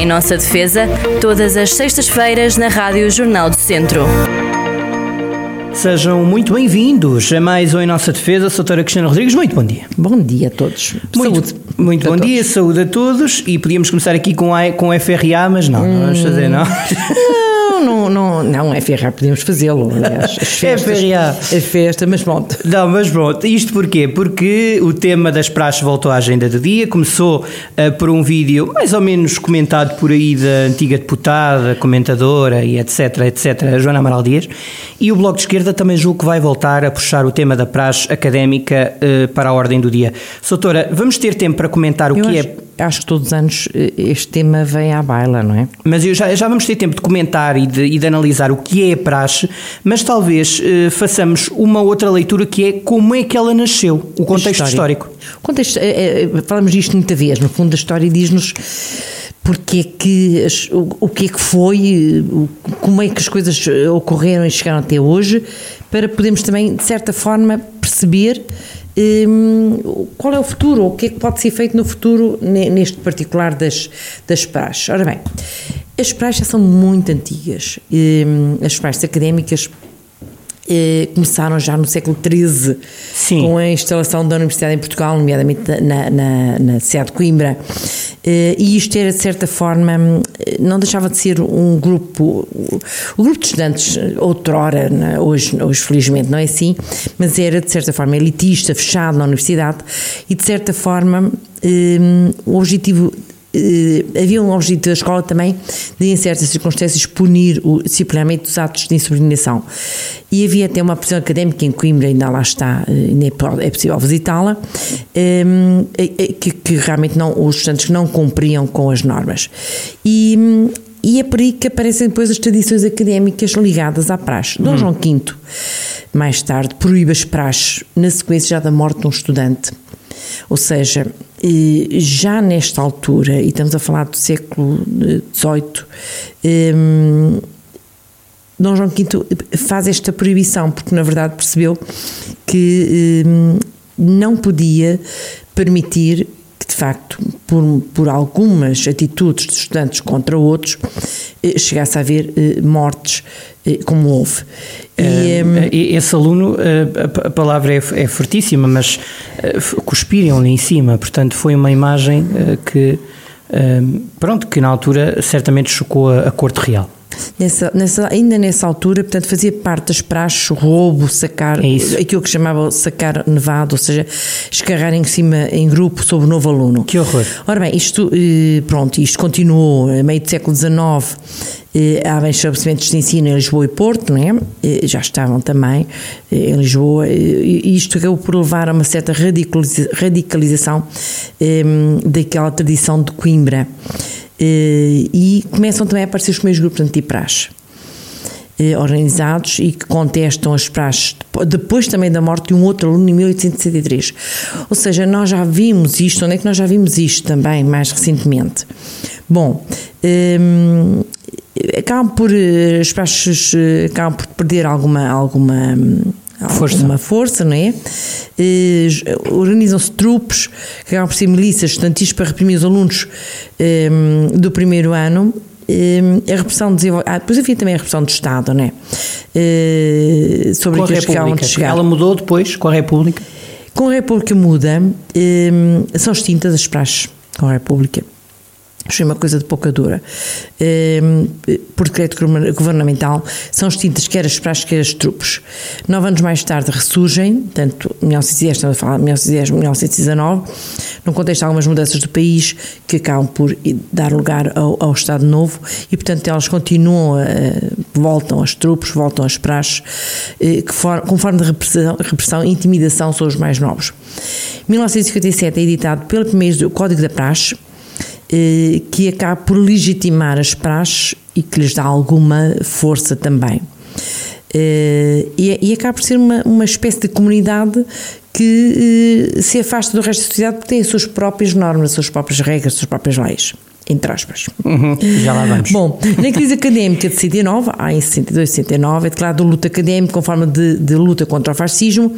Em nossa defesa, todas as sextas-feiras na Rádio Jornal do Centro. Sejam muito bem-vindos a mais um Em Nossa Defesa. Sou Doutora Cristina Rodrigues, muito bom dia. Bom dia a todos. Muito, Saúde. Muito bom a dia, todos. saúde a todos. E podíamos começar aqui com, a, com FRA, mas não, não vamos fazer, não. Não, não, não, não é FRA, podemos fazê-lo. aliás. As festas, FRA. A festa, mas pronto. Não, mas pronto, isto porquê? Porque o tema das praxes voltou à agenda do dia, começou eh, por um vídeo mais ou menos comentado por aí da antiga deputada, comentadora e etc, etc, Joana Amaral Dias, e o Bloco de Esquerda também julgo que vai voltar a puxar o tema da praxe académica eh, para a ordem do dia. Soutora, vamos ter tempo para comentar o Eu que acho, é acho que todos os anos eh, este tema vem à baila, não é? Mas eu já, já vamos ter tempo de comentar e de, e de analisar o que é a praxe, mas talvez eh, façamos uma outra leitura que é como é que ela nasceu, o contexto histórico. O contexto, eh, falamos disto muita vez, no fundo a história diz-nos porque é que, o, o que é que foi, como é que as coisas ocorreram e chegaram até hoje, para podermos também, de certa forma, perceber qual é o futuro, o que é que pode ser feito no futuro, ne- neste particular das, das praxes. Ora bem, as praxes são muito antigas. Hum, As praxes académicas começaram já no século XIII Sim. com a instalação da Universidade em Portugal, nomeadamente na, na, na cidade de Coimbra. Eh, e isto era, de certa forma, hum, não deixava de ser um grupo, o grupo de estudantes, outrora, hoje, hoje felizmente não é assim, mas era, de certa forma, elitista, fechado na universidade e, de certa forma, o objetivo eh, havia um objetivo da escola também de, em certas circunstâncias, punir o disciplinamento dos atos de insubordinação. E havia até uma prisão académica em Coimbra, ainda lá está, eh, ainda é é possível visitá-la, eh, que, que realmente não, os estudantes não cumpriam com as normas. E, hum, e é por aí que aparecem depois as tradições académicas ligadas à praxe. Dom João V, mais tarde, proíbe as praxes na sequência já da morte de um estudante. Ou seja, já nesta altura, e estamos a falar do século XVIII, eh, Dom João V faz esta proibição porque, na verdade, percebeu que eh, não podia permitir que, de facto, por, por algumas atitudes de estudantes contra outros, eh, chegasse a haver eh, mortes eh, como houve. E, esse aluno, eh, a, palavra é, é fortíssima, mas eh, cuspiram-lhe em cima, portanto foi uma imagem eh, que, eh, pronto, que na altura certamente chocou a corte real. Nessa, nessa- ainda nessa altura, portanto, fazia parte das praxes, roubo, sacar, É aquilo que chamava sacar nevado, ou seja, escarrar em cima em grupo sobre o novo aluno. Que horror. Ora bem, isto, eh, pronto, isto continuou a meio do século XIX, eh, há bem estabelecimentos de ensino em Lisboa e Porto, não é? Eh, já estavam também em Lisboa, e isto acabou por levar a uma certa radicaliza- radicalização eh, daquela tradição de Coimbra. Eh, e começam também a aparecer os primeiros grupos antipraxe eh, organizados e que contestam as praxes depo- depois também da morte de um outro aluno em 1863. Ou seja, nós já vimos isto, onde é que nós já vimos isto também mais recentemente? Bom, hum, acabam por eh, as praxes acabam por perder alguma alguma hum, Força. alguma força, não é? Eh, Organizam-se trupes, que acabam por ser milícias estudantis para reprimir os alunos hum, do primeiro ano. Hum, a repressão desenvolve... Ah, depois havia também a repressão do Estado, não é? Eh, sobre Com a aqueles que acabavam de chegar. Ela mudou depois com a República. Com a República muda, hum, são extintas as praxes com a República. Achei uma coisa de pouca dura. Hum, por decreto governa- governamental, são extintas quer as praxes, quer as trupes. Nove anos mais tarde ressurgem, tanto 1910, estamos a falar de 1910, 1919, no contexto de algumas mudanças do país que acabam por dar lugar ao, ao Estado Novo e, portanto, elas continuam, a, voltam as trupes, voltam as praxes, eh, que for, com forma de repressão, repressão e intimidação sobre os mais novos. 1957 é editado pela primeira vez o Código da Praxe, que acaba por legitimar as praxes e que lhes dá alguma força também. Eh, e, e acaba por ser uma, uma espécie de comunidade que eh, se afasta do resto da sociedade porque tem as suas próprias normas, as suas próprias regras, as suas próprias leis. Entre aspas. Uhum, já lá vamos. Bom, na crise académica de 69, há em 62 e 69, é declarado luta académica com forma de, de luta contra o fascismo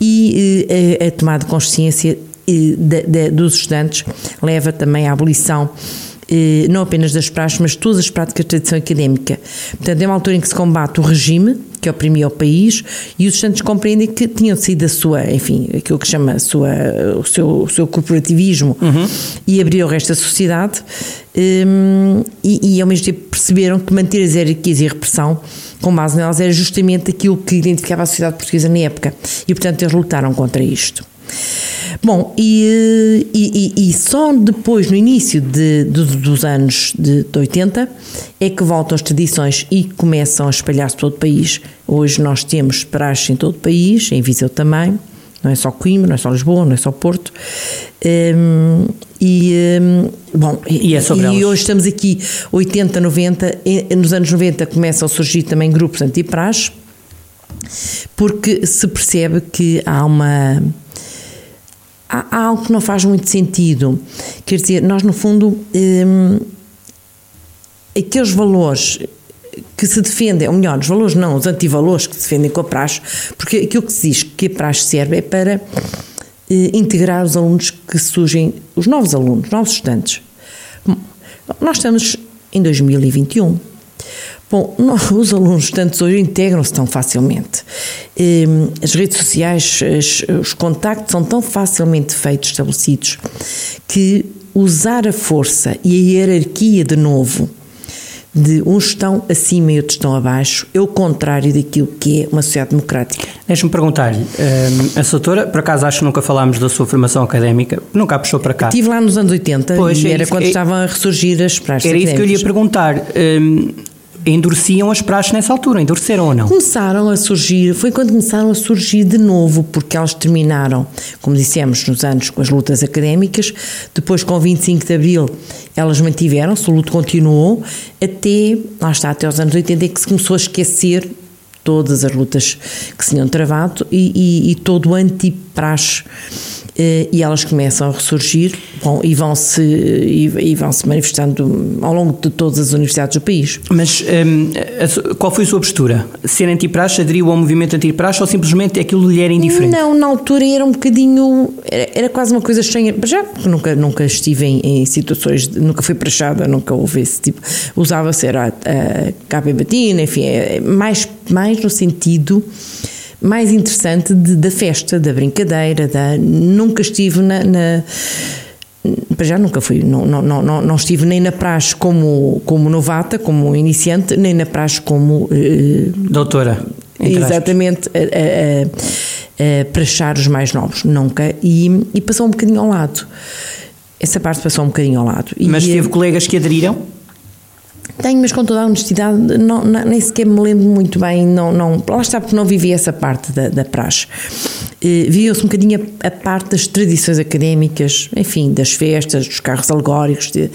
e eh, a, a tomada de consciência eh, de- de- dos estudantes leva também à abolição eh, não apenas das praxes, mas todas as práticas de tradição académica. Portanto, é uma altura em que se combate o regime que oprimia o país e os estudantes compreendem que tinham sido a sua, enfim, aquilo que chama sua, o, seu, o seu corporativismo uhum. e abrir o resto da sociedade um, e, e, ao mesmo tempo perceberam que manter as hierarquias e a repressão com base nelas era justamente aquilo que identificava a sociedade portuguesa na época e portanto eles lutaram contra isto. Bom, e, e, e, só depois, no início de, de, dos anos de, de 80, é que voltam as tradições e começam a espalhar-se por todo o país. Hoje nós temos praxes em todo o país, em Viseu também, não é só Coimbra, não é só Lisboa, não é só Porto. Um, e, um, bom, e, é sobre e hoje estamos aqui 80, 90, nos anos 90 começam a surgir também grupos anti-praxe, porque se percebe que há uma há, algo que não faz muito sentido. Quer dizer, nós no fundo hum, aqueles valores que se defendem, ou melhor, os valores não, os antivalores que se defendem com a praxe, porque aquilo que se diz que a praxe serve é para eh, integrar os alunos que surgem, os novos alunos, novos estudantes. Nós estamos em 2021. Bom, os alunos estudantes hoje integram-se tão facilmente. Ehm, as redes sociais, os contactos são tão facilmente feitos, estabelecidos, que usar a força e a hierarquia de novo de uns estão acima e outros estão abaixo, é o contrário daquilo que é uma sociedade democrática. Deixa-me perguntar-lhe, ehm, a doutora, por acaso acho que nunca falámos da sua formação académica, nunca a puxou para cá. Estive lá nos anos 80 pois, e é era quando é, estavam a ressurgir as praxes Era isso que eu lhe ia perguntar. Ehm, endureciam as praxes nessa altura, endureceram ou não? Começaram a surgir, foi quando começaram a surgir de novo, porque elas terminaram, como dissemos, nos anos com as lutas académicas, depois com 25 de Abril elas mantiveram-se, o luto continuou, até, lá está, até os anos 80 em que se começou a esquecer todas as lutas que se tinham travado e, e, e todo o anti-praxe eh, e elas começam a ressurgir bom, e vão-se e, e vão -se manifestando ao longo de todas as universidades do país. Mas um, qual foi a sua postura? Ser antipraxe, aderiu ao movimento antipraxe ou simplesmente aquilo lhe era indiferente? Não, na altura era um bocadinho, era, era quase uma coisa estranha, já nunca, nunca estive em, em situações, nunca fui prachada, nunca houve esse tipo, usava-se era a, a capa batina, enfim, é mais, mais no sentido mais interessante de, da festa, da brincadeira, da, nunca estive na, na para já nunca fui, não, não, não, não estive nem na praxe como, como novata, como iniciante, nem na praxe como eh, doutora. Exatamente, a, a, a, a praxar os mais novos, nunca, e, e passou um bocadinho ao lado. Essa parte passou um bocadinho ao lado. Mas e, teve colegas que aderiram? Tenho, mas com toda a honestidade, não, não, nem sequer me lembro muito bem, não, não, lá está porque não vivi essa parte da, da praxe. Eh, Via-se um bocadinho a, a, parte das tradições académicas, enfim, das festas, dos carros alegóricos, de,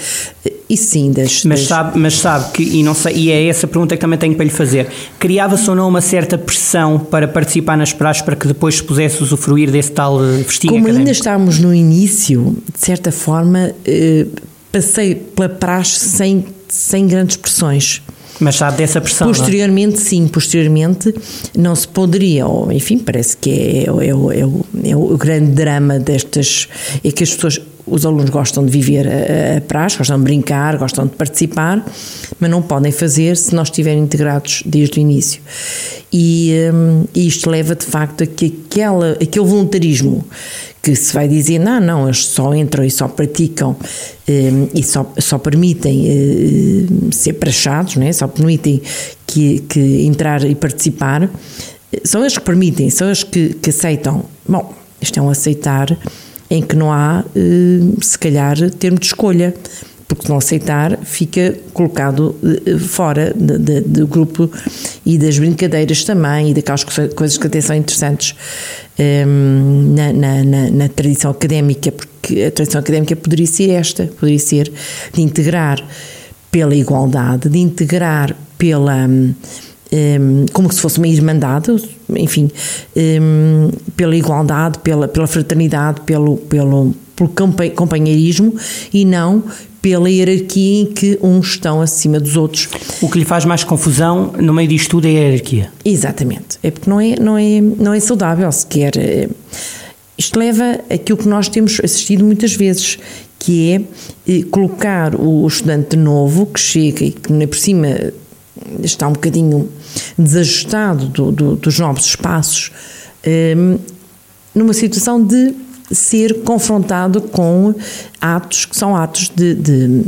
e sim, das, mas, das... Sabe, mas sabe que, e, não sei, e é essa pergunta que também tenho para lhe fazer, criava-se ou não uma certa pressão para participar nas praxes para que depois se pudesse usufruir desse tal eh, festinho Como académico? ainda estávamos no início, de certa forma, eh, passei pela praxe sem sem grandes pressões. Mas sabe dessa pressão? É? Posteriormente, não? sim, posteriormente não se poderia, ou, enfim, parece que é, é, é, o, é, o, grande drama destas, é que as pessoas, os alunos gostam de viver a, a praxe, gostam de brincar, gostam de participar, mas não podem fazer se não estiverem integrados desde o início. E, um, isto leva de facto a que aquela, aquele voluntarismo que se vai dizer, não, não, eles só entram e só praticam um, e só, só permitem uh, ser praxados, né? só permitem que, que entrar e participar, são eles que permitem, são eles que, que aceitam. Bom, isto é um aceitar em que não há, uh, se calhar, termo de escolha porque não aceitar, fica colocado eh, fora do grupo e das brincadeiras também e daquelas coisas que até são interessantes ehm, na, na, na, na, tradição académica, porque a tradição académica poderia ser esta, poderia ser de integrar pela igualdade, de integrar pela. Um, ehm, como se fosse uma irmandade, enfim, um, pela igualdade, pela, pela fraternidade, pelo, pelo, pelo companheirismo e não pela hierarquia em que uns estão acima dos outros. O que lhe faz mais confusão no meio disto tudo é a hierarquia. Exatamente. É porque não é, não é, não é saudável sequer. Isto leva aquilo que nós temos assistido muitas vezes, que é eh, colocar o estudante novo que chega e que, por cima, está um bocadinho desajustado do, do, dos novos espaços, eh, numa situação de ser confrontado com atos que são atos de, de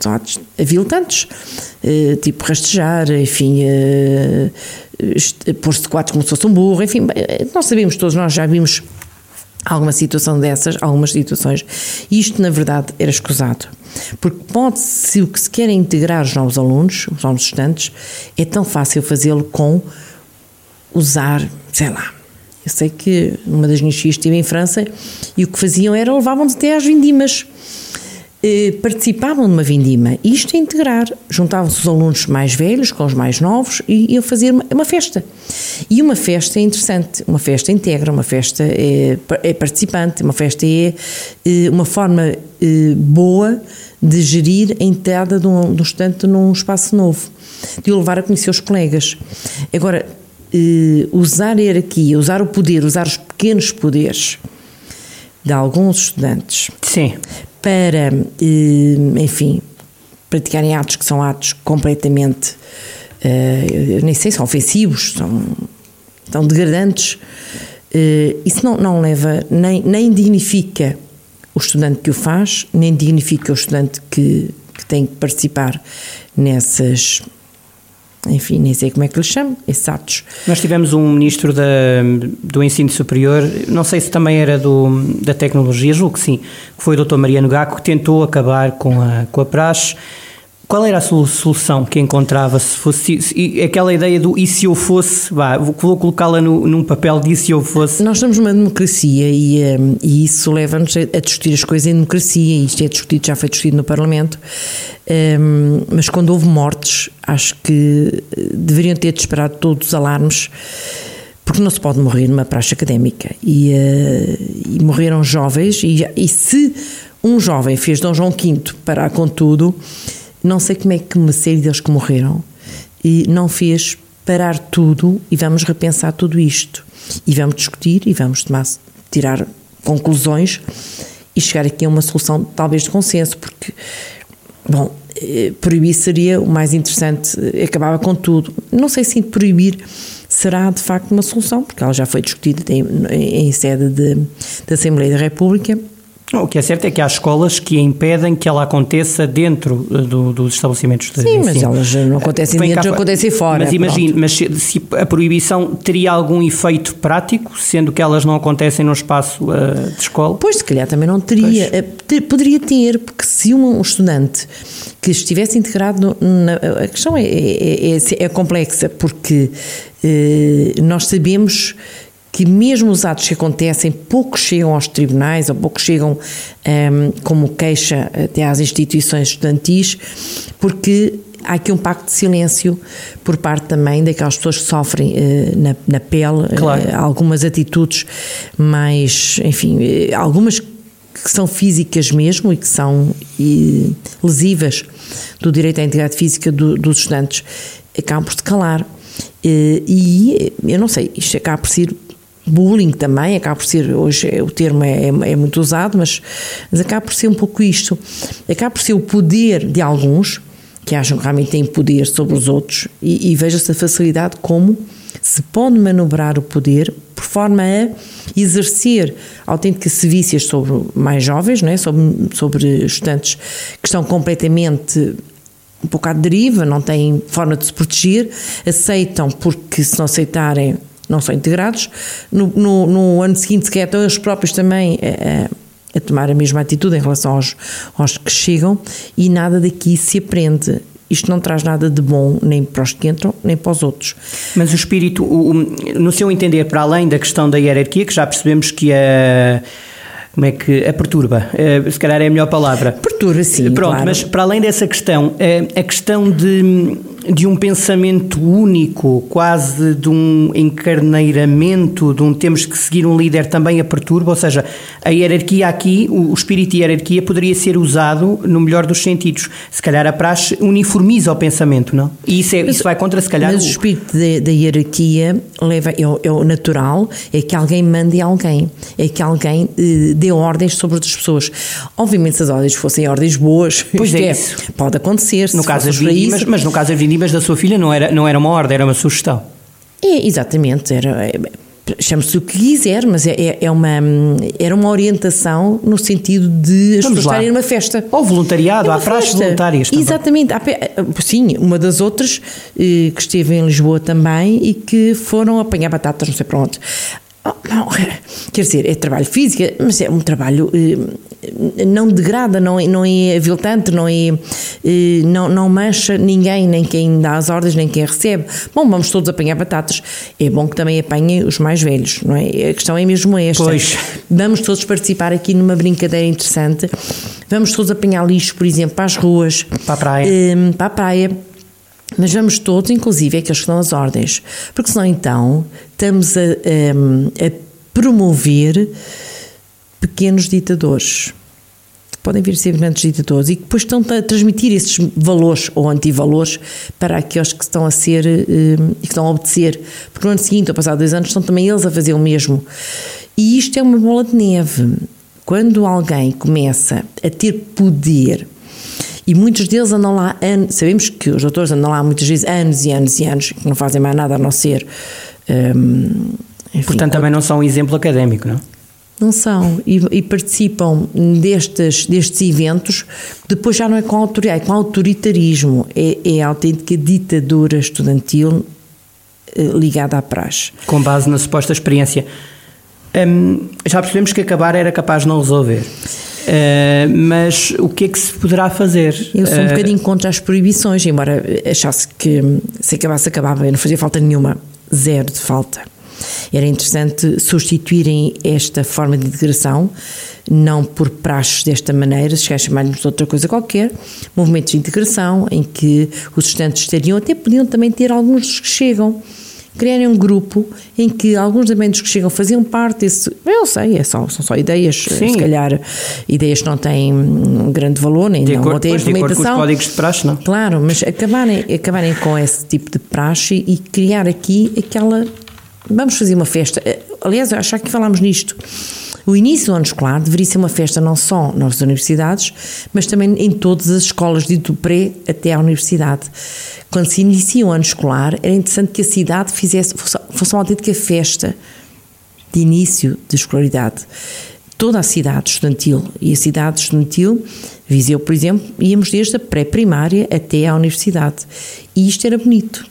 são atos aviltantes, eh, tipo rastejar, enfim, eh, pôr-se de quatro como se fosse um burro, enfim, eh, nós sabemos todos, nós já vimos alguma situação dessas, algumas situações, e isto na verdade era escusado. Porque pode, se o que se quer é integrar os novos alunos, os novos estudantes, é tão fácil fazê-lo com usar, sei lá, eu sei que numa das minhas filhas estive em França e o que faziam era levavam-nos até às vindimas. Eh, participavam de uma vindima. Isto é integrar. Juntavam-se os alunos mais velhos com os mais novos e iam fazer uma, uma, festa. E uma festa é interessante. Uma festa integra, uma festa é, é participante, uma festa é, é uma forma é, boa de gerir a entrada de um, de um estudante num espaço novo, de o levar a conhecer os colegas. Agora, usar a hierarquia, usar o poder, usar os pequenos poderes de alguns estudantes Sim. Para, eh, enfim, praticarem atos que são atos completamente, eh, nem sei, são ofensivos, são, são degradantes. Isso não, não leva, nem, nem dignifica o estudante que o faz, nem dignifica o estudante que, que tem que participar nessas enfim, nem sei como é que lhe chamo, esses atos. Nós tivemos um ministro da, do ensino superior, não sei se também era do, da tecnologia, julgo que sim, que foi o Dr. Mariano Gaco, que tentou acabar com a, com a praxe qual era a solução que encontrava se fosse se, aquela ideia do e se eu fosse, vá, vou colocá-la num papel de e se eu fosse? Nós estamos numa democracia e, um, e isso leva-nos a, discutir as coisas em democracia e isto é discutido, já foi discutido no Parlamento, um, mas quando houve mortes, acho que eh, deveriam ter disparado todos os alarmes porque não se pode morrer numa praxe académica e, uh, e morreram jovens e, e se um jovem fez Dom João V parar com tudo não sei como é que uma série deles que morreram e não fez parar tudo e vamos repensar tudo isto. E vamos discutir e vamos tomar, tirar conclusões e chegar aqui a uma solução talvez de consenso, porque, bom, eh, proibir seria o mais interessante, eh, acabava com tudo. Não sei se proibir será de facto uma solução, porque ela já foi discutida em, em sede de, da Assembleia da República o que é certo é que há escolas que impedem que ela aconteça dentro eh, do, dos estabelecimentos de Sim, mas elas não acontecem Vem dentro, cá, acontecem fora. Mas imagine, mas se, se, a proibição teria algum efeito prático, sendo que elas não acontecem no espaço uh, de escola? Pois, se calhar também não teria. Eh, ter, poderia ter, porque se um, estudante que estivesse integrado na, a questão é, é, é, é complexa, porque eh, nós sabemos que mesmo os atos que acontecem pouco chegam aos tribunais ou pouco chegam um, como queixa até às instituições estudantis, porque há aqui um pacto de silêncio por parte também daquelas pessoas que sofrem uh, na, na, pele claro. uh, algumas atitudes mais, enfim, uh, algumas que são físicas mesmo e que são lesivas do direito à integridade física do, dos estudantes, acabam por se calar. E eu não sei, isto acaba por ser bullying também, acaba por ser, hoje o termo é, é, é, muito usado, mas, mas acaba por ser um pouco isto, acaba por ser o poder de alguns, que acham que realmente têm poder sobre os outros, e, e veja-se a facilidade como se pode manobrar o poder por forma a exercer autênticas sevícias sobre mais jovens, não é? sobre, sobre estudantes que estão completamente um pouco à deriva, não têm forma de se proteger, aceitam porque se não aceitarem não são integrados. No, no, no ano seguinte, sequer estão eles próprios também a, a, tomar a mesma atitude em relação aos, aos que chegam e nada daqui se aprende isto não traz nada de bom nem para os que entram, nem para os outros. Mas o espírito, o, o, no seu entender, para além da questão da hierarquia, que já percebemos que a. Como é que. a perturba, eh, se calhar é a melhor palavra. Perturba, sim. Pronto, claro. mas para além dessa questão, eh, a questão de de um pensamento único, quase de um encarneiramento, de um temos que seguir um líder também a perturba, ou seja, a hierarquia aqui, o, espírito de hierarquia poderia ser usado no melhor dos sentidos. Se calhar a praxe uniformiza o pensamento, não? E isso, é, isso vai contra, se calhar... Mas o, o espírito da hierarquia leva, é, o, é o natural, é que alguém mande alguém, é que alguém eh, dê ordens sobre outras pessoas. Obviamente se as ordens fossem ordens boas, pois é, é isso. pode acontecer. No caso das vindimas, mas no caso das vindimas da sua filha não era, não era uma ordem, era uma sugestão. É, exatamente, era é, chame-se o que quiser, mas é, é, uma, era uma orientação no sentido de as pessoas estarem numa festa. Ou voluntariado, É há praxes voluntárias também. Exatamente. Há Sim, uma das outras eh, que esteve em Lisboa também e que foram apanhar batatas, não sei para onde. Oh, não, quer dizer, é trabalho físico, mas é um trabalho eh, não degrada, não é, não é aviltante, não é eh, não, não mancha ninguém, nem quem dá as ordens, nem quem recebe. Bom, vamos todos apanhar batatas. É bom que também apanhem os mais velhos, não é? A questão é mesmo esta. Pois. Vamos todos participar aqui numa brincadeira interessante. Vamos todos apanhar lixo, por exemplo, para as ruas, Para a praia. Hum, para a praia. Mas vamos todos, inclusive aqueles que dão as ordens, porque senão então estamos a, hum, a promover pequenos ditadores. Podem vir a ser grandes ditadores e que depois estão a transmitir esses valores ou antivalores para aqueles que estão a ser hum, e que estão a obedecer. Porque no ano seguinte, ou passado dois anos, estão também eles a fazer o mesmo. E isto é uma bola de neve. Quando alguém começa a ter poder e muitos deles andam lá, anos, sabemos que os doutores andam lá muitas vezes anos e anos e anos, que não fazem mais nada a não ser. hum, enfim, Portanto, também não são um exemplo académico, não? não são e, e participam destes, destes eventos, depois já não é com autoridade, é com autoritarismo, é, é a autêntica ditadura estudantil eh, ligada à praxe. Com base na suposta experiência. Hum, já percebemos que acabar era capaz de não resolver. Uh, mas o que é que se poderá fazer? Eu sou um Uh, bocadinho contra as proibições, embora achasse que se acabasse, acabava, não fazia falta nenhuma, zero de falta. Era interessante substituírem esta forma de integração, não por praxes desta maneira, se quer chamar-lhes de outra coisa qualquer, movimentos de integração em que os estudantes estariam, até podiam também ter alguns que chegam, criarem um grupo em que alguns dos que chegam faziam parte desse. Eu não sei, é só, são só ideias, Sim. se calhar ideias que não têm um grande valor, nem de, não acordo, ter pois, de com os implementação. códigos de praxe, não? Claro, mas acabarem, acabarem com esse tipo de praxe e criar aqui aquela. Vamos fazer uma festa. Eh, Aliás, eu acho que falámos nisto. O início do ano escolar deveria ser uma festa não só nas universidades, mas também em todas as escolas, de do pré até à universidade. Quando se inicia o ano escolar, era interessante que a cidade fizesse, fosse, fosse uma autêntica festa de início de escolaridade. Toda a cidade estudantil e a cidade estudantil, Viseu, por exemplo, íamos desde a pré-primária até à universidade. E isto era bonito.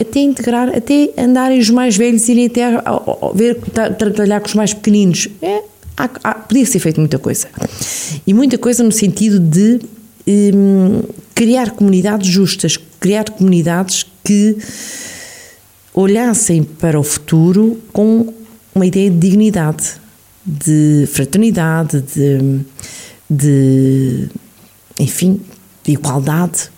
Até integrar, até andarem os mais velhos irem até a, a- a- ver, tra- trabalhar com os mais pequeninos. É, há- há- podia ser feito muita coisa. E muita coisa no sentido de hum, criar comunidades justas, criar comunidades que olhassem para o futuro com uma ideia de dignidade, de fraternidade, de, de enfim, de igualdade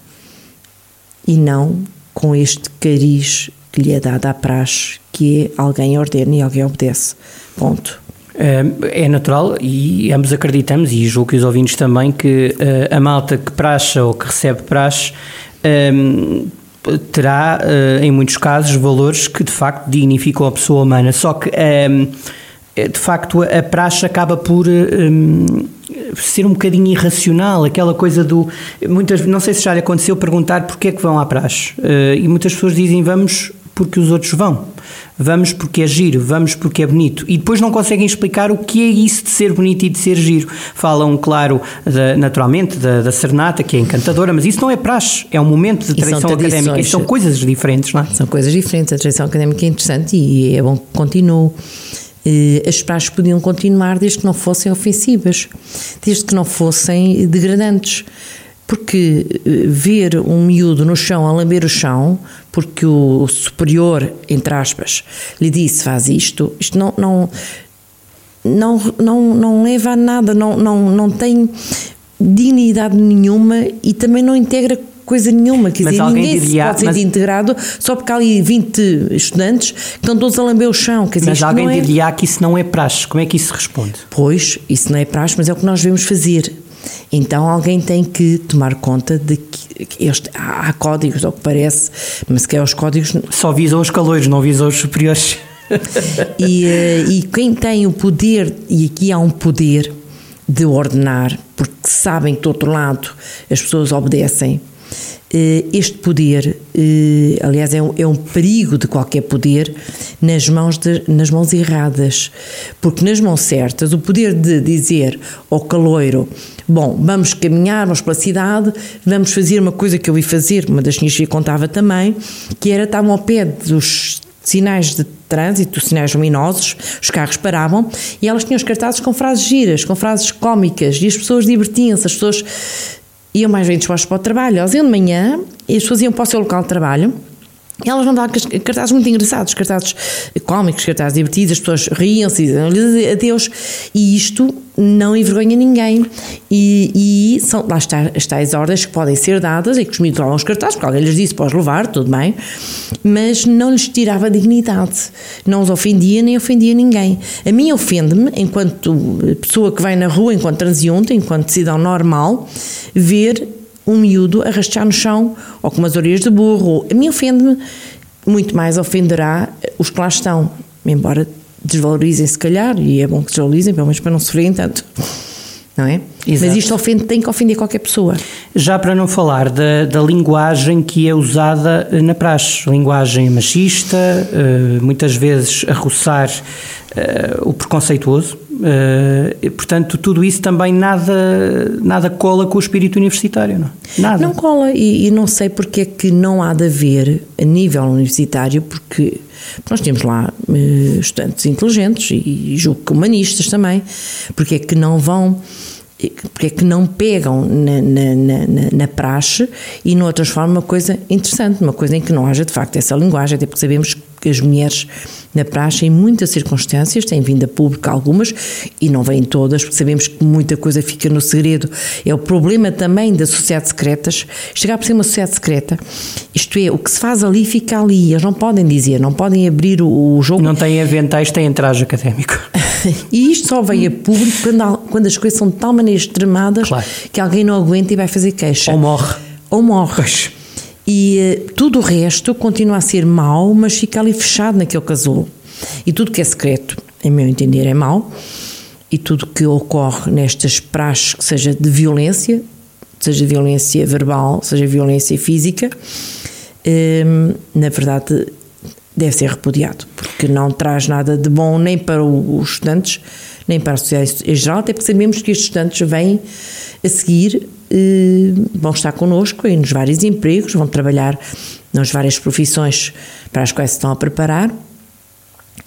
e não com este cariz que lhe é dado à praxe, que é alguém ordena e alguém obedece. Ponto. É é natural e ambos acreditamos, e julgo que os ouvintes também, que eh, a malta que praxa ou que recebe praxe ehm, terá, eh, em muitos casos, valores que de facto dignificam a pessoa humana. Só que, ehm, de facto, a praxe acaba por ehm, ser um bocadinho irracional, aquela coisa do. Muitas, não sei se já lhe aconteceu perguntar porque é que vão à praxe. Eh, e muitas pessoas dizem vamos porque os outros vão. Vamos porque é giro, vamos porque é bonito. E depois não conseguem explicar o que é isso de ser bonito e de ser giro. Falam, claro, da- naturalmente, da, da serenata, que é encantadora, mas isso não é praxe, é um momento de tradição académica. E são coisas diferentes, não é? São coisas diferentes. A tradição académica é interessante e é bom que continue. Eh, As praxes podiam continuar desde que não fossem ofensivas, desde que não fossem degradantes. Porque eh, ver um miúdo no chão a lamber o chão, porque o superior, entre aspas, lhe disse faz isto, isto não, não, não, não, não leva a nada, não, não, não tem dignidade nenhuma e também não integra coisa nenhuma. Quer Mas dizer, ninguém se diria- pode ser mas- integrado só porque há ali 20 estudantes que estão todos a lamber o chão. Quer dizer, Mas alguém é... diria que isso não é praxe. Como é que isso se responde? Pois, isso não é praxe, mas é o que nós devemos fazer. Então alguém tem que tomar conta de que este, há, há códigos, ao que parece, mas que é os códigos Só visam os calores, não visam os superiores. e, eh, e quem tem o poder, e aqui há um poder de ordenar, porque sabem que do outro lado as pessoas obedecem, este poder, eh, aliás, é um, é um perigo de qualquer poder nas mãos, de- nas mãos erradas. Porque nas mãos certas, o poder de dizer ao caloiro: Bom, vamos caminhar, vamos pela cidade, vamos fazer uma coisa que eu vi fazer, uma das minhas filhas contava também, que era estavam ao pé dos sinais de trânsito, sinais luminosos, os carros paravam e elas tinham os cartazes com frases giras, com frases cómicas e as pessoas divertiam-se, as pessoas iam mais bem dispostas para o trabalho. Elas iam de manhã e as pessoas iam para o seu local de trabalho e elas mandavam cartazes muito engraçados, cartazes cómicos, cartazes divertidos, as pessoas riam-se diziam adeus. E isto não envergonha ninguém. E, e são, lá está, as tais ordens que podem ser dadas e que os miúdos levam os cartazes, porque alguém lhes disse, podes levar, tudo bem, mas não lhes tirava dignidade. Não os ofendia nem ofendia ninguém. A mim ofende-me, enquanto pessoa que vai na rua, enquanto transeunte, enquanto cidadão normal, ver um miúdo a rastejar no chão ou com umas orelhas de burro. A mim ofende-me, muito mais ofenderá os que lá estão, embora desvalorizem se calhar, e é bom que desvalorizem, pelo menos para não sofrerem tanto. Não é? Exato. Mas isto ofende, tem que ofender qualquer pessoa. Já para não falar da, da linguagem que é usada eh, na praxe, linguagem machista, eh, muitas vezes a roçar eh, o preconceituoso, e, portanto tudo isso também nada, nada cola com o espírito universitário, não? Nada. Não cola, e, e não sei porque é que não há de haver a nível universitário, porque nós temos lá eh, estudantes inteligentes e, e julgo que humanistas também, porque é que não vão, eh, porque é que não pegam na, na, na, na- na praxe e não a transformam numa coisa interessante, uma coisa em que não haja de facto essa linguagem, até porque sabemos que as mulheres na praxe, em muitas circunstâncias, têm vindo a público algumas e não vêm todas, porque sabemos que muita coisa fica no segredo. É o problema também das sociedades secretas. Chegar por ser uma sociedade secreta, isto é, o que se faz ali fica ali. Eles não podem dizer, não podem abrir o, o jogo. Não têm aventais, têm traje académico. E isto só veio a público quando, quando as coisas são de tal maneira extremadas Claro. que alguém não aguenta e vai fazer queixa. Ou morre. Ou morre. Pois. E eh, tudo o resto continua a ser mau, mas fica ali fechado naquele casulo. E tudo que é secreto, em meu entender, é mau. E tudo que ocorre nestas praxes, que seja de violência, seja violência verbal, seja violência física, eh, na verdade deve ser repudiado, porque não traz nada de bom nem para os estudantes, nem para a sociedade em geral, até porque sabemos que estes estudantes vêm a seguir, vão estar connosco e nos vários empregos, vão trabalhar nas várias profissões para as quais se estão a preparar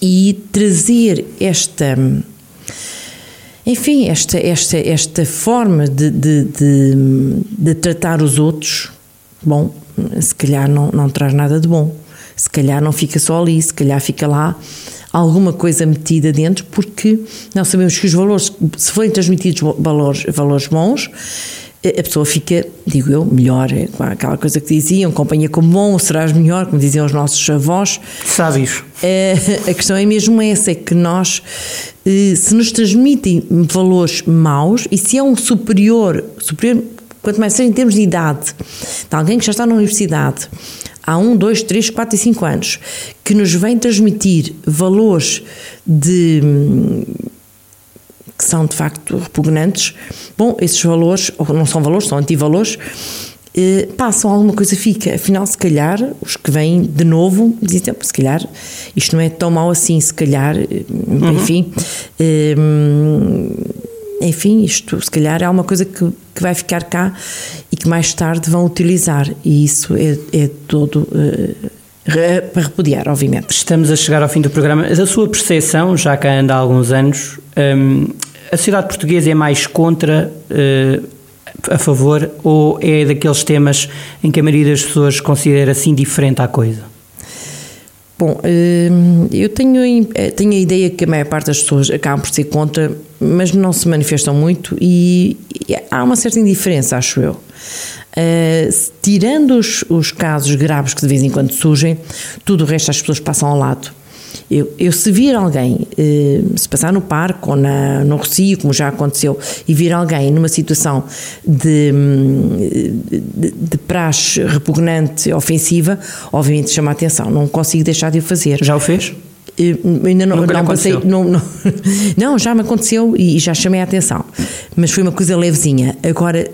e trazer esta enfim, esta, esta, esta forma de, de, de, de tratar os outros, bom, se calhar não, não traz nada de bom. Se calhar não fica só ali, se calhar fica lá alguma coisa metida dentro, porque nós sabemos que os valores, se forem transmitidos valores, valores bons, a pessoa fica, digo eu, melhor. É aquela coisa que diziam, companhia como bom, serás melhor, como diziam os nossos avós. Sábios. É, a questão é mesmo essa, é que nós, eh, se nos transmitem valores maus, e se é um superior, superior, quanto mais seja em termos de idade, de alguém que já está na universidade, há um, dois, três, quatro e cinco anos, que nos vem transmitir valores de que são de facto repugnantes, bom, esses valores, ou não são valores, são antivalores, eh, passam alguma coisa fica, afinal se calhar os que vêm de novo dizem, se calhar isto não é tão mau assim, se calhar uhum. enfim eh, enfim, isto se calhar é uma coisa que, que vai ficar cá e que mais tarde vão utilizar e isso é, é todo eh, para repudiar, obviamente. Estamos a chegar ao fim do programa. A sua percepção, já que anda há alguns anos, hum, a sociedade portuguesa é mais contra, uh, a favor, ou é daqueles temas em que a maioria das pessoas considera-se indiferente à coisa? Bom, eu tenho, tenho a ideia que a maior parte das pessoas acabam por ser contra, mas não se manifestam muito e há uma certa indiferença, acho eu. Tirando os, os casos graves que de vez em quando surgem, tudo o resto as pessoas passam ao lado. Eu, eu se vir alguém, eh, se passar no parque ou na, no Rocio, como já aconteceu, e vir alguém numa situação de, de, de praxe repugnante, ofensiva, obviamente chama a atenção, não consigo deixar de o fazer. Já o fez? Eh, ainda não, não passei, não, não, não, já me aconteceu e já chamei a atenção, mas foi uma coisa levezinha. Agora,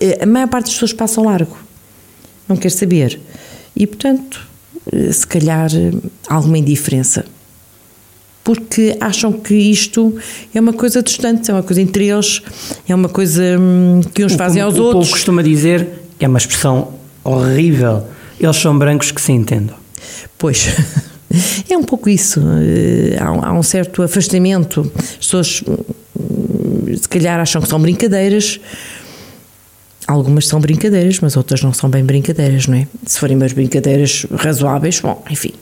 eh, a maior parte das pessoas passam largo, não quer saber. E portanto, se calhar alguma indiferença. Porque acham que isto é uma coisa distante, é uma coisa entre eles, é uma coisa hum, que uns o, fazem aos o outros. O povo costuma dizer é uma expressão horrível. Eles são brancos que se entendam. Pois. É um pouco isso. Eh, há um certo afastamento. As pessoas, hum, se calhar, acham que são brincadeiras, Algumas são brincadeiras, mas outras não são bem brincadeiras, não é? Se forem umas brincadeiras razoáveis, bom, enfim,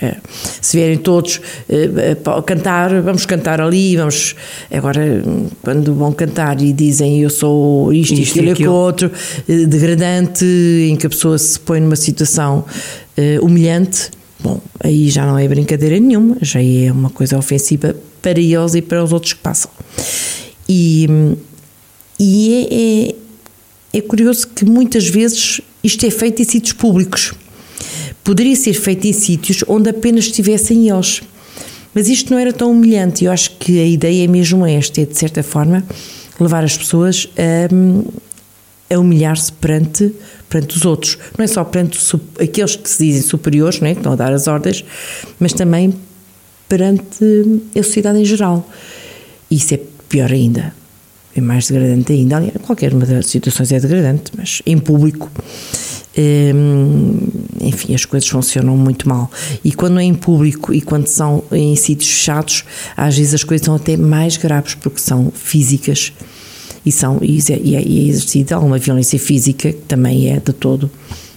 é, se vierem todos é, cantar, vamos cantar ali, vamos. Agora, quando vão cantar e dizem eu sou isto, isto, isto aquilo, outro, degradante, em que a pessoa se põe numa situação humilhante, bom, aí já não é brincadeira nenhuma, já é uma coisa ofensiva para eles e para os outros que passam. E, e é, curioso que muitas vezes isto é feito em sítios públicos. Poderia ser feito em sítios onde apenas estivessem eles. Mas isto não era tão humilhante. Eu acho que a ideia é mesmo esta: é de certa forma levar as pessoas a, a humilhar-se perante, perante os outros. Não é só perante aqueles que se dizem superiores, não é? que estão a dar as ordens, mas também perante a sociedade em geral. Isso é pior ainda é mais degradante ainda. Aliás, qualquer uma das situações é degradante, mas em público, hum, enfim, as coisas funcionam muito mal. E quando é em público e quando são em sítios fechados, às vezes as coisas são até mais graves porque são físicas e, são, e, é, é exercida alguma violência física que também é de todo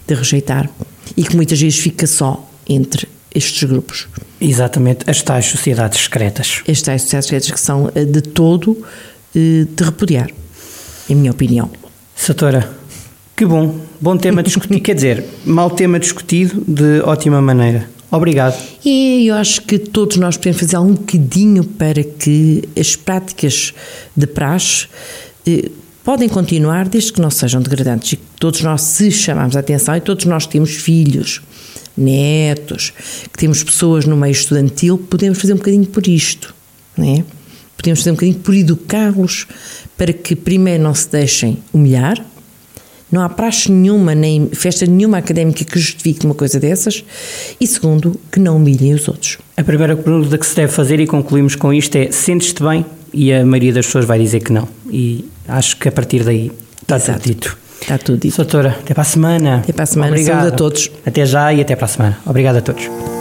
de rejeitar e que muitas vezes fica só entre estes grupos. Exatamente, as tais sociedades secretas. As tais sociedades secretas que são eh, de todo de repudiar, em minha opinião. Satora, que bom, bom tema discutir, quer dizer, mau tema discutido de ótima maneira. Obrigado. E eu acho que todos nós podemos fazer um bocadinho para que as práticas de praxe eh, podem continuar desde que não sejam degradantes e que todos nós se chamamos a atenção e todos nós temos filhos, netos, que temos pessoas no meio estudantil, podemos fazer um bocadinho por isto, não é? Podemos fazer um bocadinho por educá-los para que, primeiro, não se deixem humilhar. Não há praxe nenhuma, nem festa nenhuma académica que justifique uma coisa dessas. E, segundo, que não humilhem os outros. A primeira pergunta que se deve fazer, e concluímos com isto, é: sentes-te bem? E a maioria das pessoas vai dizer que não. E acho que a partir daí está Exato. tudo dito. Está tudo dito. Doutora, até para a semana. Até para a semana. Obrigado. Saúde a todos. Até já e até para a semana. Obrigado a todos.